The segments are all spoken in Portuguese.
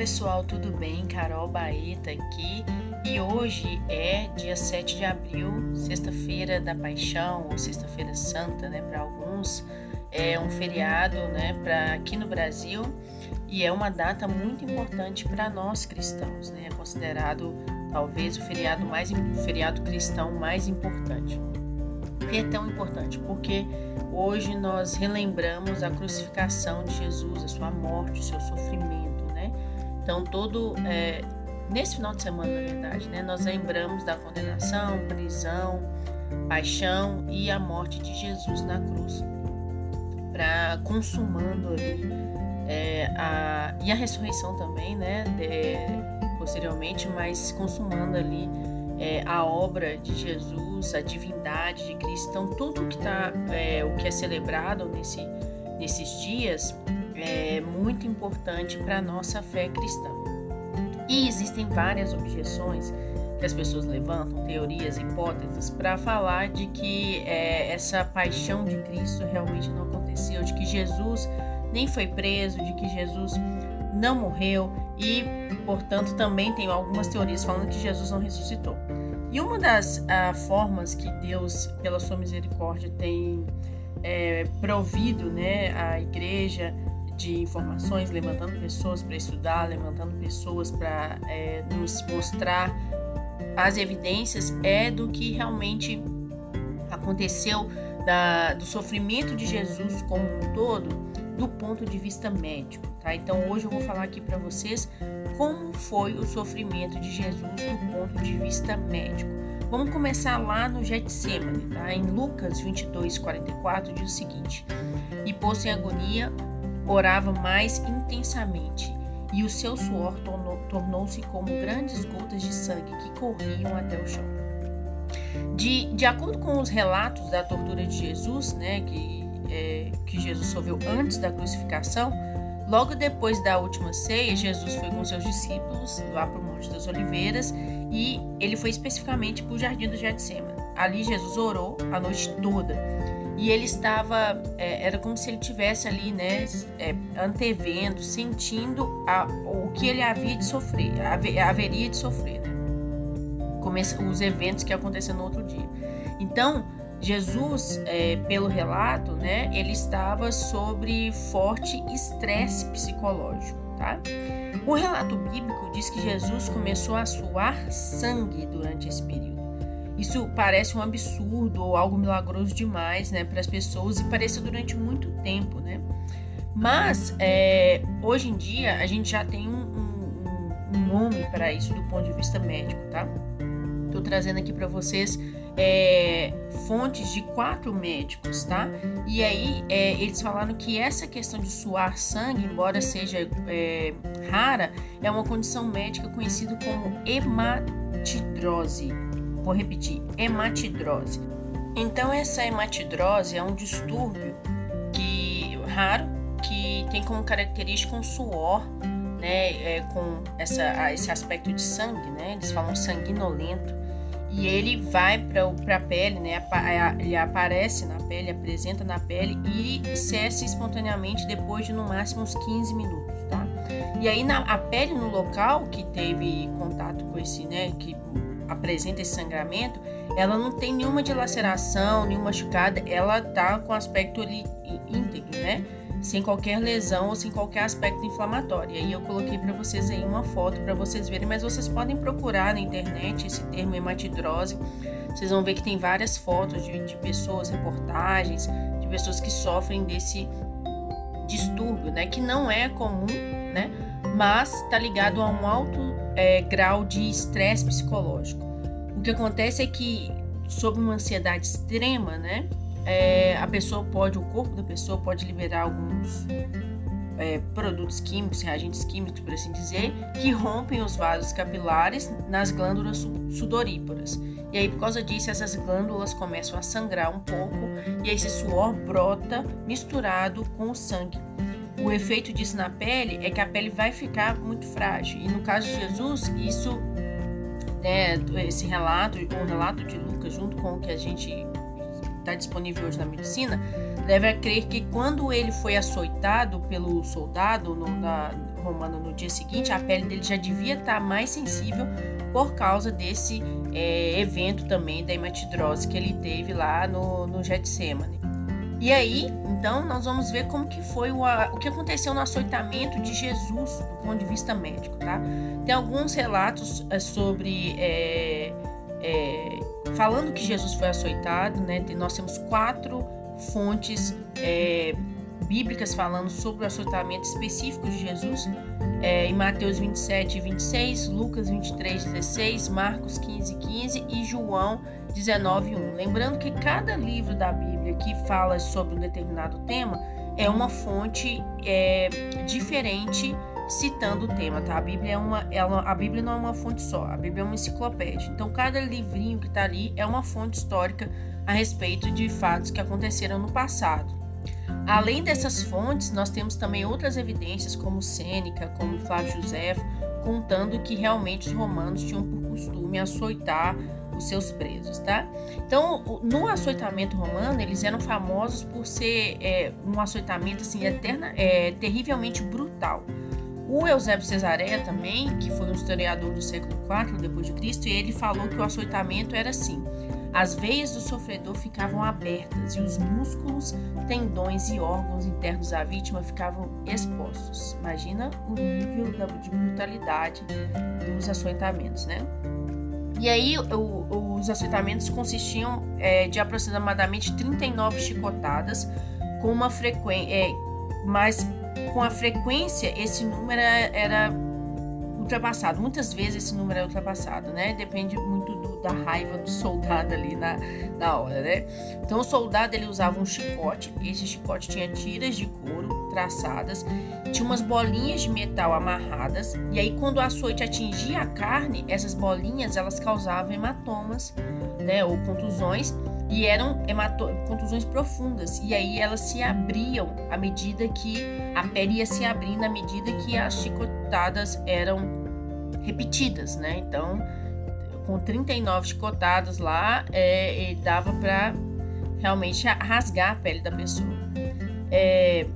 pessoal, tudo bem? Carol Baeta aqui e hoje é dia 7 de abril, sexta-feira da Paixão ou Sexta-feira Santa, né? Para alguns é um feriado, né? Para aqui no Brasil e é uma data muito importante para nós cristãos, né? É considerado talvez o feriado mais o feriado cristão mais importante. E é tão importante porque hoje nós relembramos a crucificação de Jesus, a sua morte, o seu sofrimento? Então todo é, nesse final de semana, na verdade, né, nós lembramos da condenação, prisão, paixão e a morte de Jesus na cruz, para consumando ali é, a e a ressurreição também, né? De, posteriormente, mas consumando ali é, a obra de Jesus, a divindade de Cristo. Então, tudo que tá, é, o que é celebrado nesse, nesses dias é muito importante para a nossa fé cristã. E existem várias objeções que as pessoas levantam, teorias, hipóteses, para falar de que é, essa paixão de Cristo realmente não aconteceu, de que Jesus nem foi preso, de que Jesus não morreu e, portanto, também tem algumas teorias falando que Jesus não ressuscitou. E uma das ah, formas que Deus, pela sua misericórdia, tem é, provido né, a igreja de informações, levantando pessoas para estudar, levantando pessoas para é, nos mostrar as evidências, é do que realmente aconteceu da, do sofrimento de Jesus como um todo, do ponto de vista médico. Tá? Então hoje eu vou falar aqui para vocês como foi o sofrimento de Jesus do ponto de vista médico. Vamos começar lá no Getsemane, tá? Em Lucas 22, 44 diz o seguinte: E posto em agonia, orava mais intensamente, e o seu suor tornou-se como grandes gotas de sangue que corriam até o chão. De, de acordo com os relatos da tortura de Jesus, né, que, é, que Jesus sofreu antes da crucificação, Logo depois da última ceia, Jesus foi com seus discípulos lá para o Monte das Oliveiras e ele foi especificamente para o Jardim do Getsemane. Ali Jesus orou a noite toda e ele estava, é, era como se ele tivesse ali, né, é, antevendo, sentindo a, o que ele havia de sofrer, haveria de sofrer, né? os eventos que aconteceram no outro dia. Então, Jesus, é, pelo relato, né, ele estava sobre forte estresse psicológico, tá? O relato bíblico diz que Jesus começou a suar sangue durante esse período. Isso parece um absurdo ou algo milagroso demais, né, para as pessoas e pareceu durante muito tempo, né? Mas é, hoje em dia a gente já tem um, um, um nome para isso do ponto de vista médico, tá? Estou trazendo aqui para vocês é, fontes de quatro médicos, tá? E aí é, eles falaram que essa questão de suar sangue, embora seja é, rara, é uma condição médica conhecida como hematidrose. Vou repetir, hematidrose. Então essa hematidrose é um distúrbio que raro que tem como característica um suor, né, é, com essa, esse aspecto de sangue, né? Eles falam sanguinolento e ele vai para a pele, né? Ele aparece na pele, apresenta na pele e cessa espontaneamente depois de no máximo uns 15 minutos, tá? E aí na, a pele no local que teve contato com esse, né, que apresenta esse sangramento, ela não tem nenhuma dilaceração, nenhuma machucada, ela tá com aspecto ali íntegro, né? sem qualquer lesão ou sem qualquer aspecto inflamatório. E aí eu coloquei para vocês aí uma foto para vocês verem, mas vocês podem procurar na internet esse termo hematidrose. Vocês vão ver que tem várias fotos de, de pessoas, reportagens, de pessoas que sofrem desse distúrbio, né? Que não é comum, né? Mas está ligado a um alto é, grau de estresse psicológico. O que acontece é que, sob uma ansiedade extrema, né? é, a pessoa pode, o corpo da pessoa pode liberar alguns é, produtos químicos, reagentes químicos, por assim dizer, que rompem os vasos capilares nas glândulas sudoríparas. E aí, por causa disso, essas glândulas começam a sangrar um pouco e esse suor brota misturado com o sangue. O efeito disso na pele é que a pele vai ficar muito frágil. E no caso de Jesus, isso, né, esse relato, o relato de Lucas, junto com o que a gente está disponível hoje na medicina, leva a crer que quando ele foi açoitado pelo soldado no, na, romano no dia seguinte, a pele dele já devia estar tá mais sensível por causa desse é, evento também da hematidrose que ele teve lá no, no Getsemane. E aí, então, nós vamos ver como que foi o, o que aconteceu no açoitamento de Jesus do ponto de vista médico, tá? Tem alguns relatos é, sobre é, é, falando que Jesus foi açoitado, né? Nós temos quatro fontes é, bíblicas falando sobre o açoitamento específico de Jesus. É, em Mateus 27, 26, Lucas 23, 16, Marcos 15, 15 e João 19, 1. Lembrando que cada livro da Bíblia que fala sobre um determinado tema é uma fonte é, diferente citando o tema, tá? A Bíblia, é uma, ela, a Bíblia não é uma fonte só, a Bíblia é uma enciclopédia. Então, cada livrinho que está ali é uma fonte histórica a respeito de fatos que aconteceram no passado. Além dessas fontes, nós temos também outras evidências, como Sêneca, como Flávio José, contando que realmente os romanos tinham por costume açoitar os seus presos, tá? Então, no açoitamento romano, eles eram famosos por ser é, um açoitamento assim eterna, é, terrivelmente brutal. O Eusébio Cesareia também, que foi um historiador do século IV depois de Cristo, ele falou que o açoitamento era assim: as veias do sofredor ficavam abertas e os músculos, tendões e órgãos internos da vítima ficavam expostos. Imagina o nível de brutalidade dos açoitamentos, né? E aí, o, os açoitamentos consistiam é, de aproximadamente 39 chicotadas, com uma frequência. É, mas com a frequência, esse número era ultrapassado. Muitas vezes esse número é ultrapassado, né? Depende muito do, da raiva do soldado ali na, na hora, né? Então o soldado ele usava um chicote, esse chicote tinha tiras de couro traçadas, tinha umas bolinhas de metal amarradas, e aí quando o açoite atingia a carne, essas bolinhas elas causavam hematomas, né, ou contusões, e eram contusões profundas, e aí elas se abriam à medida que a pele ia se abrindo à medida que as chicotadas eram repetidas, né? Então, com 39 chicotadas lá, é, dava para realmente rasgar a pele da pessoa. É,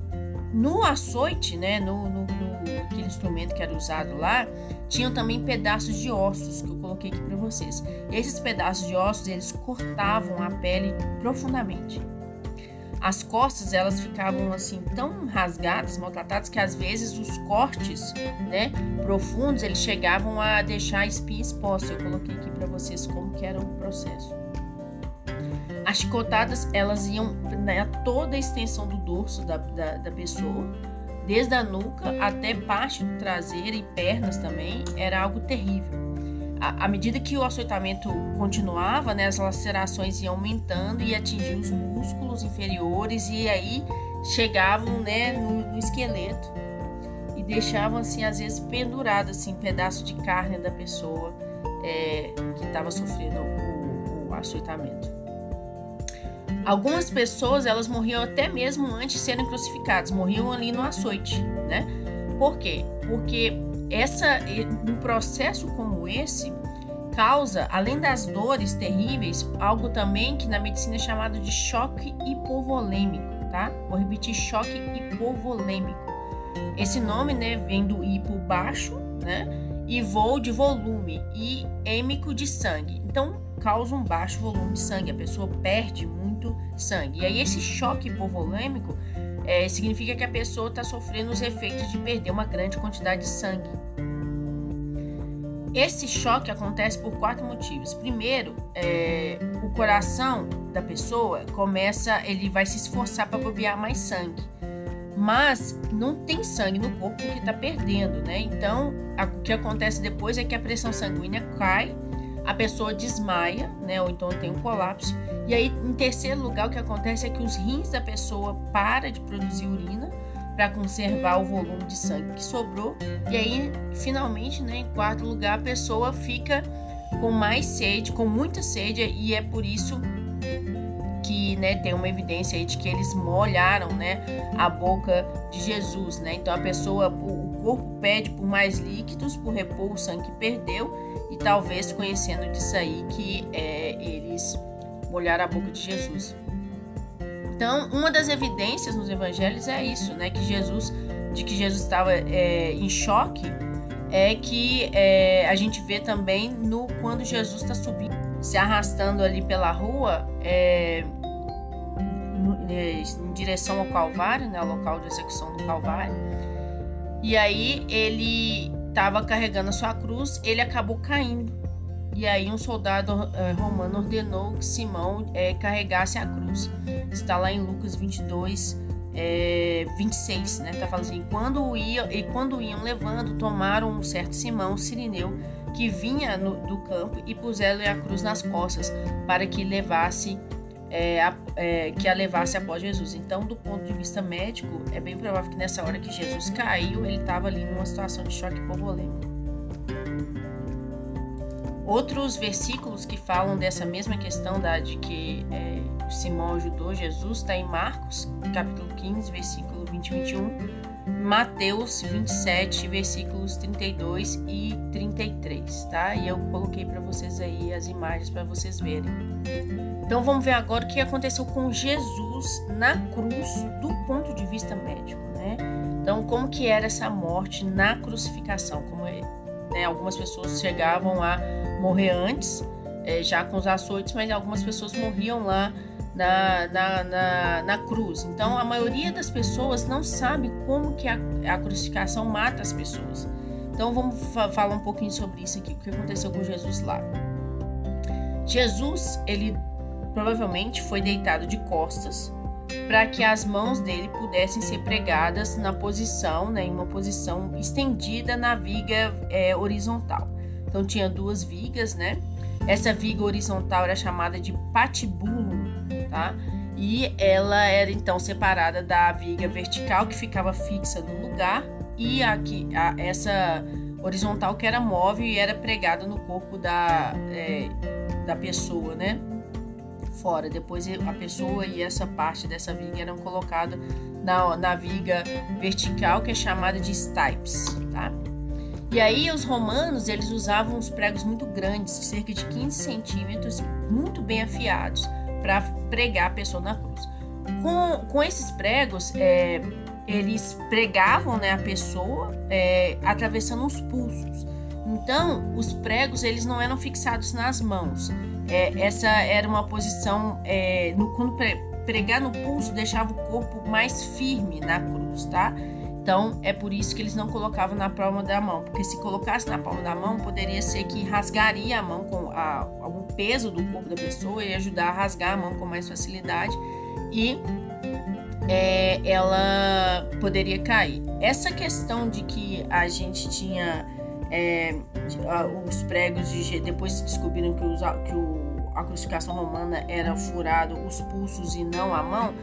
no açoite, né, no, no, no, aquele instrumento que era usado lá, tinham também pedaços de ossos que eu coloquei aqui para vocês. Esses pedaços de ossos eles cortavam a pele profundamente. As costas elas ficavam assim tão rasgadas, maltratadas que às vezes os cortes, né, profundos, eles chegavam a deixar a espinha exposta. Eu coloquei aqui para vocês como que era o processo. As chicotadas elas iam né, toda a extensão do dorso da, da, da pessoa, desde a nuca até parte do traseiro e pernas também, era algo terrível à medida que o açoitamento continuava, né, as lacerações iam aumentando e atingiam os músculos inferiores e aí chegavam né, no, no esqueleto e deixavam assim às vezes pendurado assim pedaço de carne da pessoa é, que estava sofrendo o, o açoitamento. Algumas pessoas elas morriam até mesmo antes de serem crucificadas, morriam ali no açoite, né? Por quê? Porque essa, um processo como esse causa, além das dores terríveis, algo também que na medicina é chamado de choque hipovolêmico, tá? Vou repetir, choque hipovolêmico. Esse nome, né, vem do hipo baixo, né? E voo de volume e êmico de sangue. Então, causa um baixo volume de sangue, a pessoa perde muito sangue. E aí esse choque hipovolêmico é, significa que a pessoa está sofrendo os efeitos de perder uma grande quantidade de sangue. Esse choque acontece por quatro motivos. Primeiro, é, o coração da pessoa começa, ele vai se esforçar para bombear mais sangue, mas não tem sangue no corpo porque está perdendo, né? Então, a, o que acontece depois é que a pressão sanguínea cai, a pessoa desmaia, né? Ou então tem um colapso e aí, em terceiro lugar, o que acontece é que os rins da pessoa para de produzir urina para conservar o volume de sangue que sobrou. E aí, finalmente, né, em quarto lugar, a pessoa fica com mais sede, com muita sede, e é por isso que né, tem uma evidência aí de que eles molharam né, a boca de Jesus. Né? Então a pessoa, corpo pede por mais líquidos, por repor o sangue que perdeu, e talvez conhecendo disso aí que é, eles molhar a boca de Jesus. Então, uma das evidências nos evangelhos é isso, né? Que Jesus, de que Jesus estava é, em choque, é que é, a gente vê também no quando Jesus está subindo, se arrastando ali pela rua, é, em direção ao Calvário, né? Ao local de execução do Calvário. E aí ele estava carregando a sua cruz, ele acabou caindo. E aí um soldado é, romano ordenou que Simão é, carregasse a cruz. Está lá em Lucas 22, é, 26, né? Tá falando assim, quando ia, e quando iam levando, tomaram um certo Simão, sirineu, que vinha no, do campo e puseram-lhe a cruz nas costas, para que levasse é, é, que a levasse após Jesus. Então, do ponto de vista médico, é bem provável que nessa hora que Jesus caiu, ele estava ali numa situação de choque hipovolêmico. Outros versículos que falam dessa mesma questão da, de que é, Simão ajudou Jesus está em Marcos, capítulo 15, versículo 20 e 21, Mateus 27, versículos 32 e 33, tá? E eu coloquei para vocês aí as imagens para vocês verem. Então vamos ver agora o que aconteceu com Jesus na cruz do ponto de vista médico, né? Então como que era essa morte na crucificação? Como é, né, algumas pessoas chegavam a morrer antes, é, já com os açoites, mas algumas pessoas morriam lá na, na, na, na, cruz. Então, a maioria das pessoas não sabe como que a, a crucificação mata as pessoas. Então, vamos fa falar um pouquinho sobre isso aqui, o que aconteceu com Jesus lá. Jesus, ele provavelmente foi deitado de costas para que as mãos dele pudessem ser pregadas na posição, né, em uma posição estendida na viga é, horizontal. Então tinha duas vigas, né? Essa viga horizontal era chamada de patibulum, tá? E ela era então separada da viga vertical que ficava fixa no lugar e aqui a, essa horizontal que era móvel e era pregada no corpo da, é, da pessoa, né? Fora. Depois a pessoa e essa parte dessa viga eram colocadas na, na viga vertical que é chamada de stipes, tá? E aí os romanos eles usavam uns pregos muito grandes, cerca de 15 centímetros, muito bem afiados, para pregar a pessoa na cruz. Com, com esses pregos, é, eles pregavam né, a pessoa é, atravessando os pulsos. Então, os pregos eles não eram fixados nas mãos. É, essa era uma posição é, no, quando pregar no pulso deixava o corpo mais firme na cruz, tá? Então, é por isso que eles não colocavam na palma da mão, porque se colocasse na palma da mão, poderia ser que rasgaria a mão com a, o peso do corpo da pessoa e ajudar a rasgar a mão com mais facilidade e é, ela poderia cair. Essa questão de que a gente tinha é, os pregos de depois descobriram que, os, que o, a crucificação romana era furado os pulsos e não a mão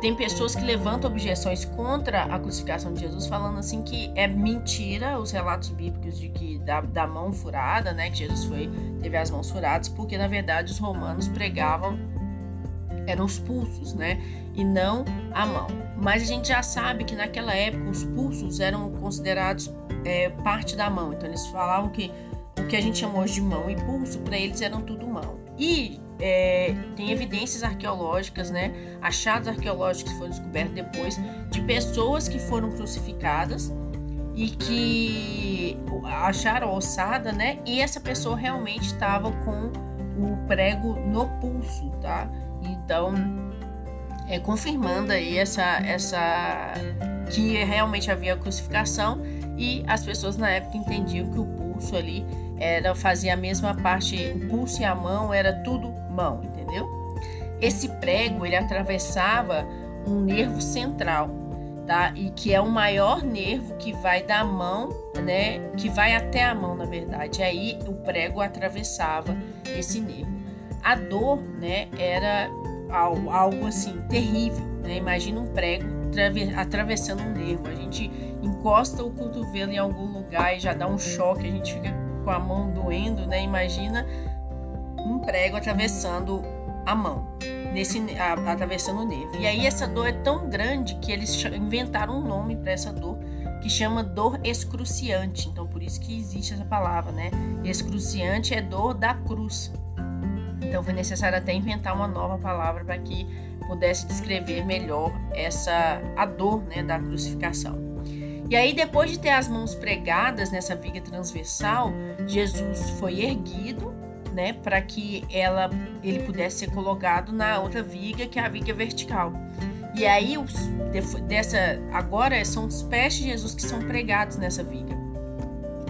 tem pessoas que levantam objeções contra a crucificação de Jesus, falando assim que é mentira os relatos bíblicos de que da, da mão furada, né, que Jesus foi teve as mãos furadas, porque na verdade os romanos pregavam eram os pulsos, né, e não a mão. Mas a gente já sabe que naquela época os pulsos eram considerados é, parte da mão, então eles falavam que o que a gente chama hoje de mão e pulso para eles eram tudo mão. E é, tem evidências arqueológicas, né, achados arqueológicos que foram descobertos depois de pessoas que foram crucificadas e que acharam a ossada, né, e essa pessoa realmente estava com o prego no pulso, tá? Então, é, confirmando aí essa, essa que realmente havia crucificação e as pessoas na época entendiam que o pulso ali era fazia a mesma parte, o pulso e a mão era tudo mão, entendeu? Esse prego ele atravessava um nervo central, tá? E que é o maior nervo que vai da mão, né? Que vai até a mão, na verdade. Aí o prego atravessava esse nervo. A dor, né? Era algo assim terrível, né? Imagina um prego atravessando um nervo. A gente encosta o cotovelo em algum lugar e já dá um choque, a gente fica com a mão doendo, né? Imagina um prego atravessando a mão, nesse, a, atravessando o nervo. E aí essa dor é tão grande que eles inventaram um nome para essa dor que chama dor excruciante. Então por isso que existe essa palavra, né? Excruciante é dor da cruz. Então foi necessário até inventar uma nova palavra para que pudesse descrever melhor essa a dor né, da crucificação. E aí, depois de ter as mãos pregadas nessa viga transversal, Jesus foi erguido, né, para que ela, ele pudesse ser colocado na outra viga, que é a viga vertical. E aí, os, dessa, agora são os pés de Jesus que são pregados nessa viga.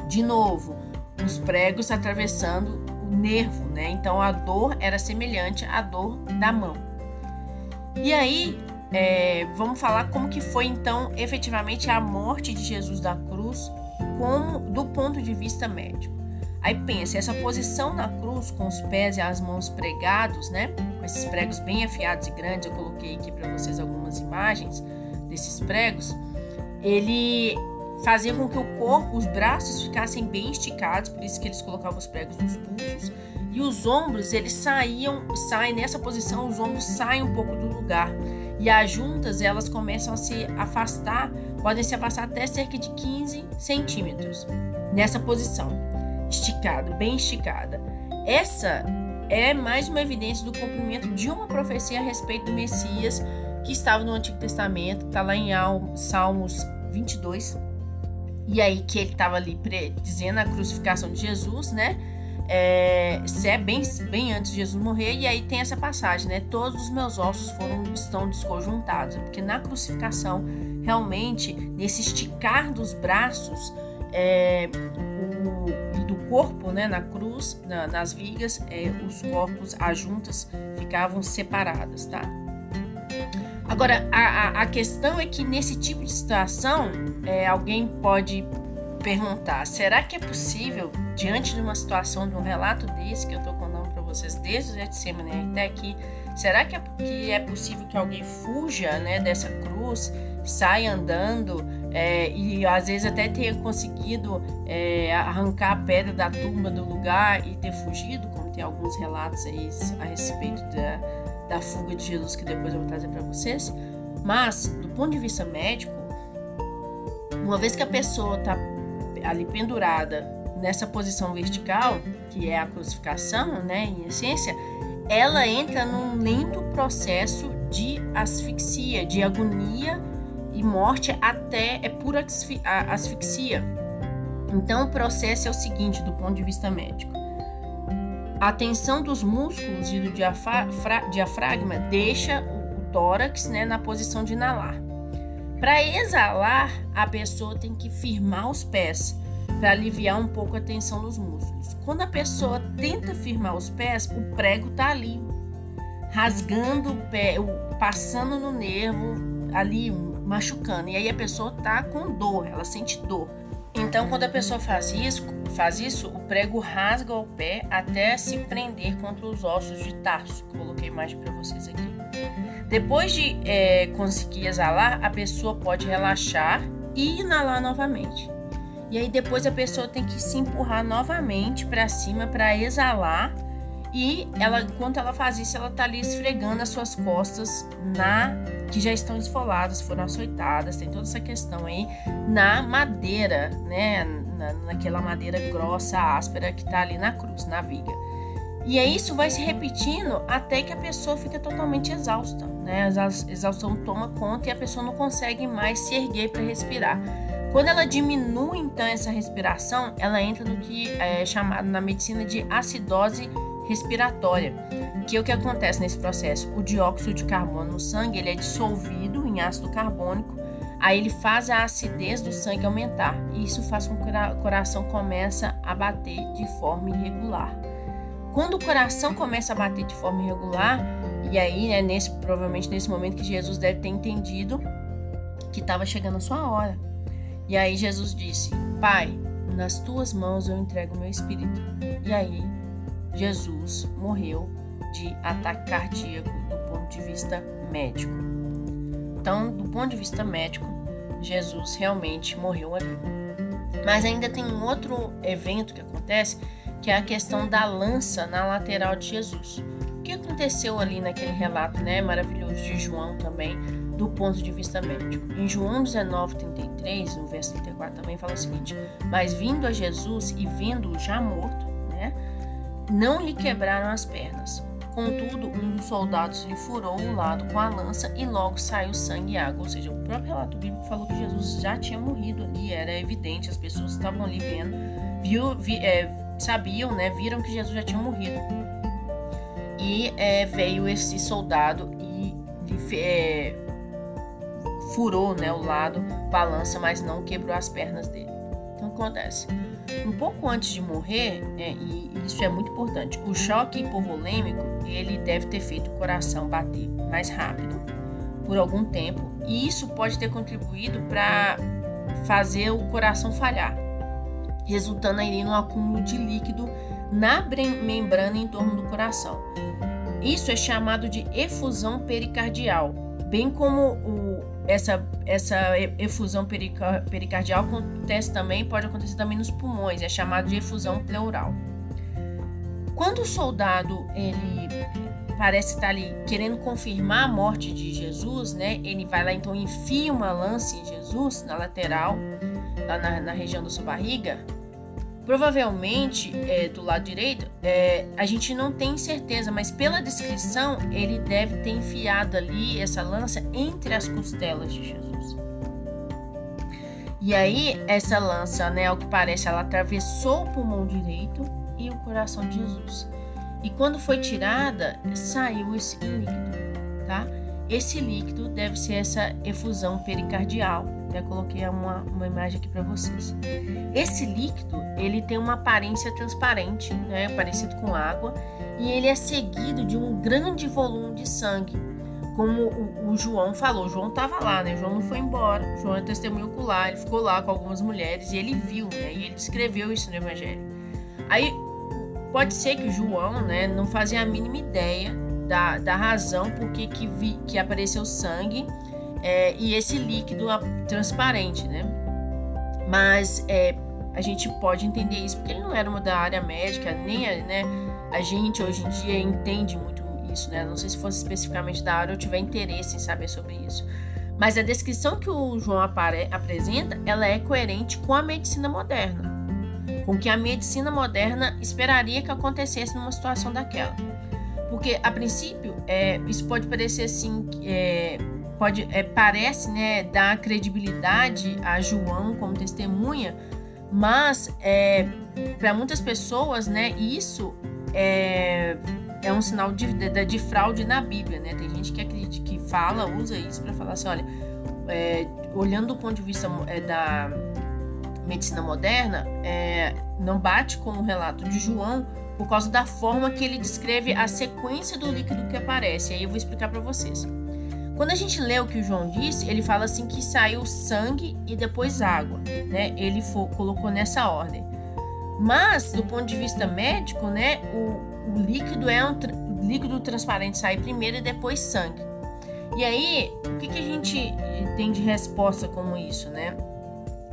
De novo, os pregos atravessando o nervo, né? Então a dor era semelhante à dor da mão. E aí, é, vamos falar como que foi então efetivamente a morte de Jesus da cruz, como do ponto de vista médico. Aí pensa, essa posição na cruz com os pés e as mãos pregados, né? Com esses pregos bem afiados e grandes, eu coloquei aqui para vocês algumas imagens desses pregos. Ele fazia com que o corpo, os braços ficassem bem esticados, por isso que eles colocavam os pregos nos pulsos, e os ombros, eles saíam, saem nessa posição, os ombros saem um pouco do lugar. E as juntas, elas começam a se afastar, podem se afastar até cerca de 15 centímetros nessa posição esticado, bem esticada. Essa é mais uma evidência do cumprimento de uma profecia a respeito do Messias que estava no Antigo Testamento, está lá em Salmos 22. E aí que ele estava ali dizendo a crucificação de Jesus, né? É, se é bem, bem antes de Jesus morrer, e aí tem essa passagem, né? Todos os meus ossos foram estão desconjuntados, porque na crucificação, realmente, nesse esticar dos braços, é, o, do corpo, né, na cruz, na, nas vigas, é, os corpos, as juntas ficavam separadas, tá? Agora, a, a, questão é que nesse tipo de situação, é, alguém pode perguntar: será que é possível, diante de uma situação, de um relato desse que eu estou contando para vocês, desde o Getsemane até aqui, será que é, que é possível que alguém fuja né, dessa cruz, saia andando? é, e às vezes até tenha conseguido é, arrancar a pedra da tumba do lugar e ter fugido, como tem alguns relatos aí a respeito da, da fuga de Jesus que depois eu vou trazer para vocês. Mas, do ponto de vista médico, uma vez que a pessoa está ali pendurada nessa posição vertical, que é a crucificação, né, em essência, ela entra num lento processo de asfixia, de agonia e morte até é pura asfixia. Então, o processo é o seguinte, do ponto de vista médico: a tensão dos músculos e do diafragma deixa o tórax né, na posição de inalar. Para exalar, a pessoa tem que firmar os pés para aliviar um pouco a tensão dos músculos. Quando a pessoa tenta firmar os pés, o prego está ali, rasgando o pé, passando no nervo, ali machucando. E aí a pessoa tá com dor, ela sente dor. Então, quando a pessoa faz isso, faz isso, o prego rasga o pé até se prender contra os ossos de tarso. Coloquei a imagem para vocês aqui. Depois de é, conseguir exalar, a pessoa pode relaxar e inalar novamente. E aí depois a pessoa tem que se empurrar novamente para cima para exalar e ela, enquanto ela faz isso, ela tá ali esfregando as suas costas na que já estão esfoladas, foram açoitadas, tem toda essa questão aí na madeira, né? Na, naquela madeira grossa, áspera que tá ali na cruz, na viga. E aí isso vai se repetindo até que a pessoa fica totalmente exausta, né? A exaustão toma conta e a pessoa não consegue mais se erguer para respirar. Quando ela diminui então essa respiração, ela entra no que é chamado na medicina de acidose respiratória, que é o que acontece nesse processo. O dióxido de carbono no sangue ele é dissolvido em ácido carbônico, aí ele faz a acidez do sangue aumentar. E isso faz com que o coração comece a bater de forma irregular. Quando o coração começa a bater de forma irregular, e aí, né, nesse, provavelmente nesse momento que Jesus deve ter entendido que estava chegando a sua hora. E aí Jesus disse: Pai, nas tuas mãos eu entrego o meu espírito. E aí Jesus morreu de ataque cardíaco do ponto de vista médico. Então, do ponto de vista médico, Jesus realmente morreu ali. Mas ainda tem um outro evento que acontece, que é a questão da lança na lateral de Jesus. O que aconteceu ali naquele relato, né, maravilhoso de João também, do ponto de vista médico? Em João 19:33, no verso 34 também fala o seguinte: "Mas vindo a Jesus e vendo-o já morto, não lhe quebraram as pernas. Contudo, um dos soldados lhe furou o lado com a lança e logo saiu sangue e água. Ou seja, o próprio relato bíblico falou que Jesus já tinha morrido ali, era evidente, as pessoas estavam ali vendo, viu, vi, é, sabiam, né, viram que Jesus já tinha morrido. E é, veio esse soldado e é, furou né, o lado com a lança, mas não quebrou as pernas dele. Então acontece. Um pouco antes de morrer, é, e isso é muito importante, o choque hipovolêmico ele deve ter feito o coração bater mais rápido por algum tempo, e isso pode ter contribuído para fazer o coração falhar, resultando aí no acúmulo de líquido na membrana em torno do coração. Isso é chamado de efusão pericardial, bem como o, essa, essa efusão pericardial acontece também, pode acontecer também nos pulmões, é chamado de efusão pleural. Quando o soldado ele parece estar ali querendo confirmar a morte de Jesus, né? Ele vai lá então enfia uma lança em Jesus na lateral, lá na, na região da sua barriga, Provavelmente, é, do lado direito, é, a gente não tem certeza, mas pela descrição, ele deve ter enfiado ali essa lança entre as costelas de Jesus. E aí, essa lança, né, ao que parece, ela atravessou o pulmão direito e o coração de Jesus. E quando foi tirada, saiu esse líquido, tá? Esse líquido deve ser essa efusão pericardial até coloquei uma, uma imagem aqui para vocês. Esse líquido, ele tem uma aparência transparente, né, parecido com água, e ele é seguido de um grande volume de sangue. Como o, o João falou, o João estava lá, né? O João não foi embora. O João é testemunho ocular, ele ficou lá com algumas mulheres e ele viu, né? E ele descreveu isso no Evangelho. Aí pode ser que o João, né, não fazia a mínima ideia da, da razão por que, que, vi, que apareceu sangue é, e esse líquido transparente, né? Mas é, a gente pode entender isso porque ele não era uma da área médica, nem a, né, a gente hoje em dia entende muito isso, né? Não sei se fosse especificamente da área ou tiver interesse em saber sobre isso. Mas a descrição que o João apresenta, ela é coerente com a medicina moderna, com o que a medicina moderna esperaria que acontecesse numa situação daquela. Porque, a princípio, é, isso pode parecer assim, é, pode é, parece né, dar credibilidade a João como testemunha, mas é, para muitas pessoas, né, isso é, é um sinal de, de, de, fraude na Bíblia, né? Tem gente que acredita, que fala, usa isso para falar assim, olha, é, olhando do ponto de vista é, da medicina moderna, é, não bate com o relato de João por causa da forma que ele descreve a sequência do líquido que aparece. Aí eu vou explicar para vocês. Quando a gente lê o que o João disse, ele fala assim que saiu sangue e depois água, né? Ele for, colocou nessa ordem. Mas, do ponto de vista médico, né, o, o líquido é um líquido transparente sai primeiro e depois sangue. E aí, o que, que a gente tem de resposta como isso, né?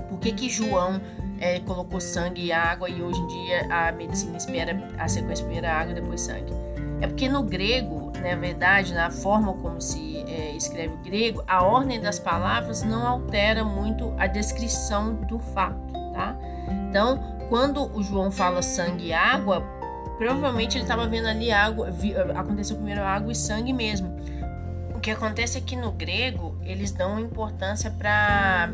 Por que, que João é, colocou sangue e água e hoje em dia a medicina espera a sequência primeiro água e depois sangue? É porque no grego, na verdade, na forma como se é, escreve o grego, a ordem das palavras não altera muito a descrição do fato, tá? Então, quando o João fala sangue e água, provavelmente ele estava vendo ali água, aconteceu primeiro água e sangue mesmo. O que acontece é que no grego eles dão importância para.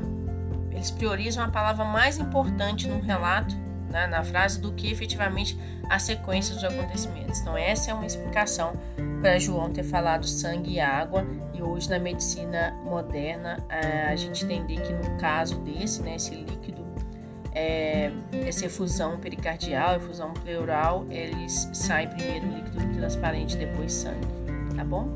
Eles priorizam a palavra mais importante num relato né, na frase do que efetivamente a sequência dos acontecimentos. Então, essa é uma explicação para João ter falado sangue e água, e hoje na medicina moderna a gente entender que no caso desse, né, esse líquido, é, essa efusão pericardial, efusão pleural, eles saem primeiro líquido transparente, depois sangue, tá bom?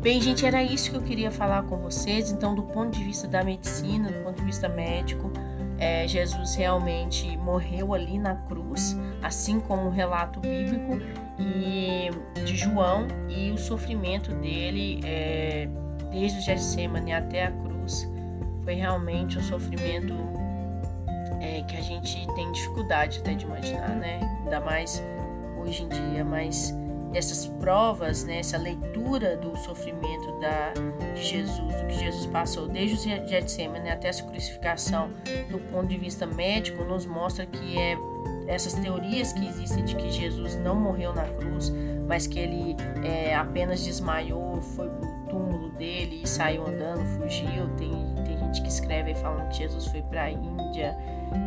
Bem, gente, era isso que eu queria falar com vocês. Então, do ponto de vista da medicina, do ponto de vista médico, é, Jesus realmente morreu ali na cruz, assim como o relato bíblico e de João e o sofrimento dele é, desde o Getsemane até a cruz foi realmente um sofrimento é, que a gente tem dificuldade até de imaginar, né? Ainda mais hoje em dia, mas essas provas, né, essa leitura do sofrimento da, de Jesus, do que Jesus passou desde o Getsemane até a sua crucificação, do ponto de vista médico, nos mostra que é essas teorias que existem de que Jesus não morreu na cruz, mas que ele é, apenas desmaiou, foi pro túmulo dele e saiu andando, fugiu. Tem, tem gente que escreve falando que Jesus foi para a Índia.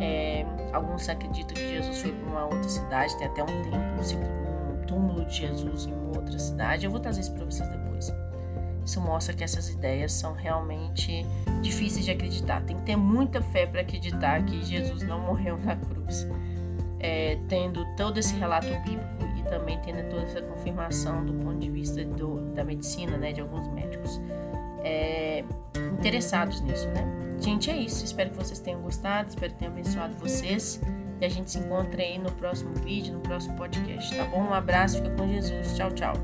É, alguns acreditam que Jesus foi para uma outra cidade, tem até um templo, um túmulo de Jesus em uma outra cidade. Eu vou trazer isso para vocês depois. Isso mostra que essas ideias são realmente difíceis de acreditar. Tem que ter muita fé para acreditar que Jesus não morreu na cruz. É, tendo todo esse relato bíblico e também tendo toda essa confirmação do ponto de vista do, da medicina, né, de alguns médicos é, interessados nisso, né? Gente, é isso. Espero que vocês tenham gostado, espero que tenha abençoado vocês. E a gente se encontra aí no próximo vídeo, no próximo podcast, tá bom? Um abraço, fica com Jesus. Tchau, tchau.